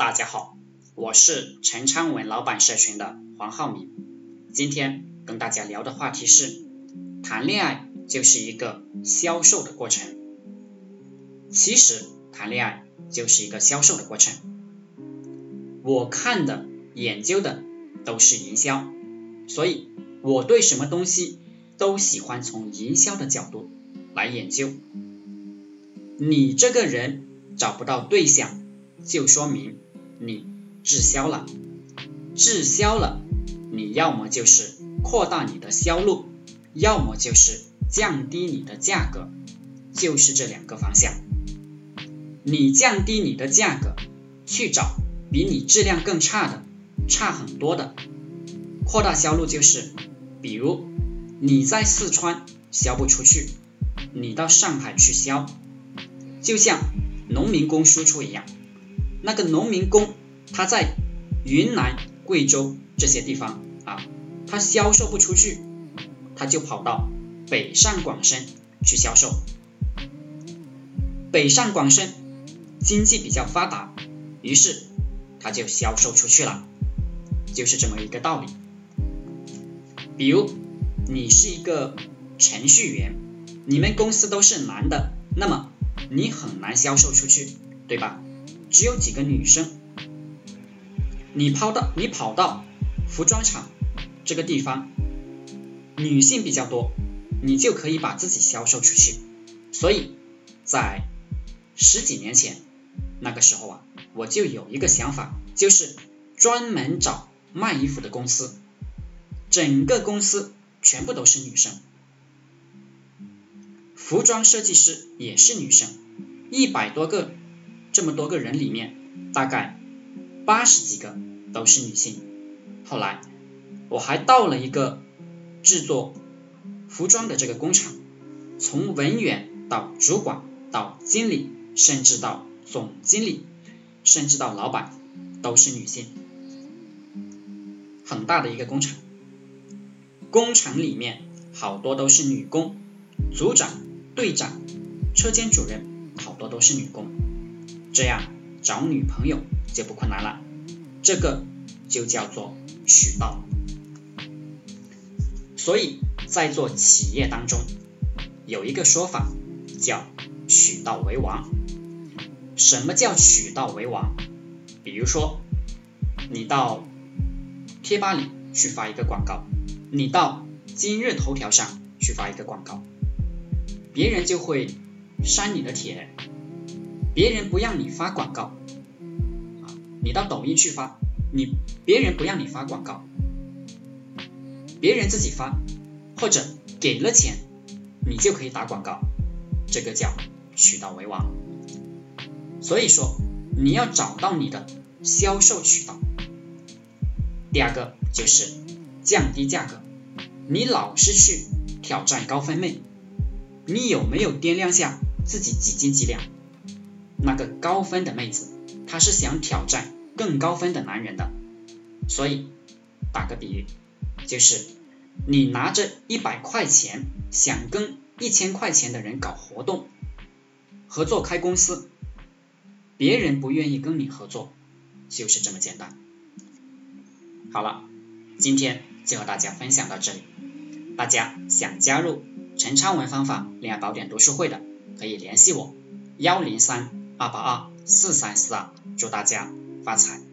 大家好，我是陈昌文老板社群的黄浩明。今天跟大家聊的话题是，谈恋爱就是一个销售的过程。其实谈恋爱就是一个销售的过程。我看的、研究的都是营销，所以我对什么东西都喜欢从营销的角度来研究。你这个人找不到对象，就说明你滞销了。滞销了，你要么就是扩大你的销路，要么就是降低你的价格，就是这两个方向。你降低你的价格，去找比你质量更差的，差很多的。扩大销路就是，比如你在四川销不出去，你到上海去销。就像农民工输出一样，那个农民工他在云南、贵州这些地方啊，他销售不出去，他就跑到北上广深去销售。北上广深经济比较发达，于是他就销售出去了，就是这么一个道理。比如你是一个程序员，你们公司都是男的，那么。你很难销售出去，对吧？只有几个女生，你跑到你跑到服装厂这个地方，女性比较多，你就可以把自己销售出去。所以，在十几年前那个时候啊，我就有一个想法，就是专门找卖衣服的公司，整个公司全部都是女生。服装设计师也是女生，一百多个，这么多个人里面，大概八十几个都是女性。后来我还到了一个制作服装的这个工厂，从文员到主管到经理，甚至到总经理，甚至到老板都是女性，很大的一个工厂，工厂里面好多都是女工，组长。队长、车间主任好多都是女工，这样找女朋友就不困难了。这个就叫做渠道。所以在做企业当中，有一个说法叫渠道为王。什么叫渠道为王？比如说，你到贴吧里去发一个广告，你到今日头条上去发一个广告。别人就会删你的帖，别人不让你发广告，啊，你到抖音去发，你别人不让你发广告，别人自己发，或者给了钱，你就可以打广告，这个叫渠道为王。所以说，你要找到你的销售渠道。第二个就是降低价格，你老是去挑战高分妹。你有没有掂量下自己几斤几两？那个高分的妹子，她是想挑战更高分的男人的。所以打个比喻，就是你拿着一百块钱想跟一千块钱的人搞活动、合作开公司，别人不愿意跟你合作，就是这么简单。好了，今天就和大家分享到这里，大家想加入？陈昌文方法恋爱宝典读书会的可以联系我幺零三二八二四三四二，祝大家发财。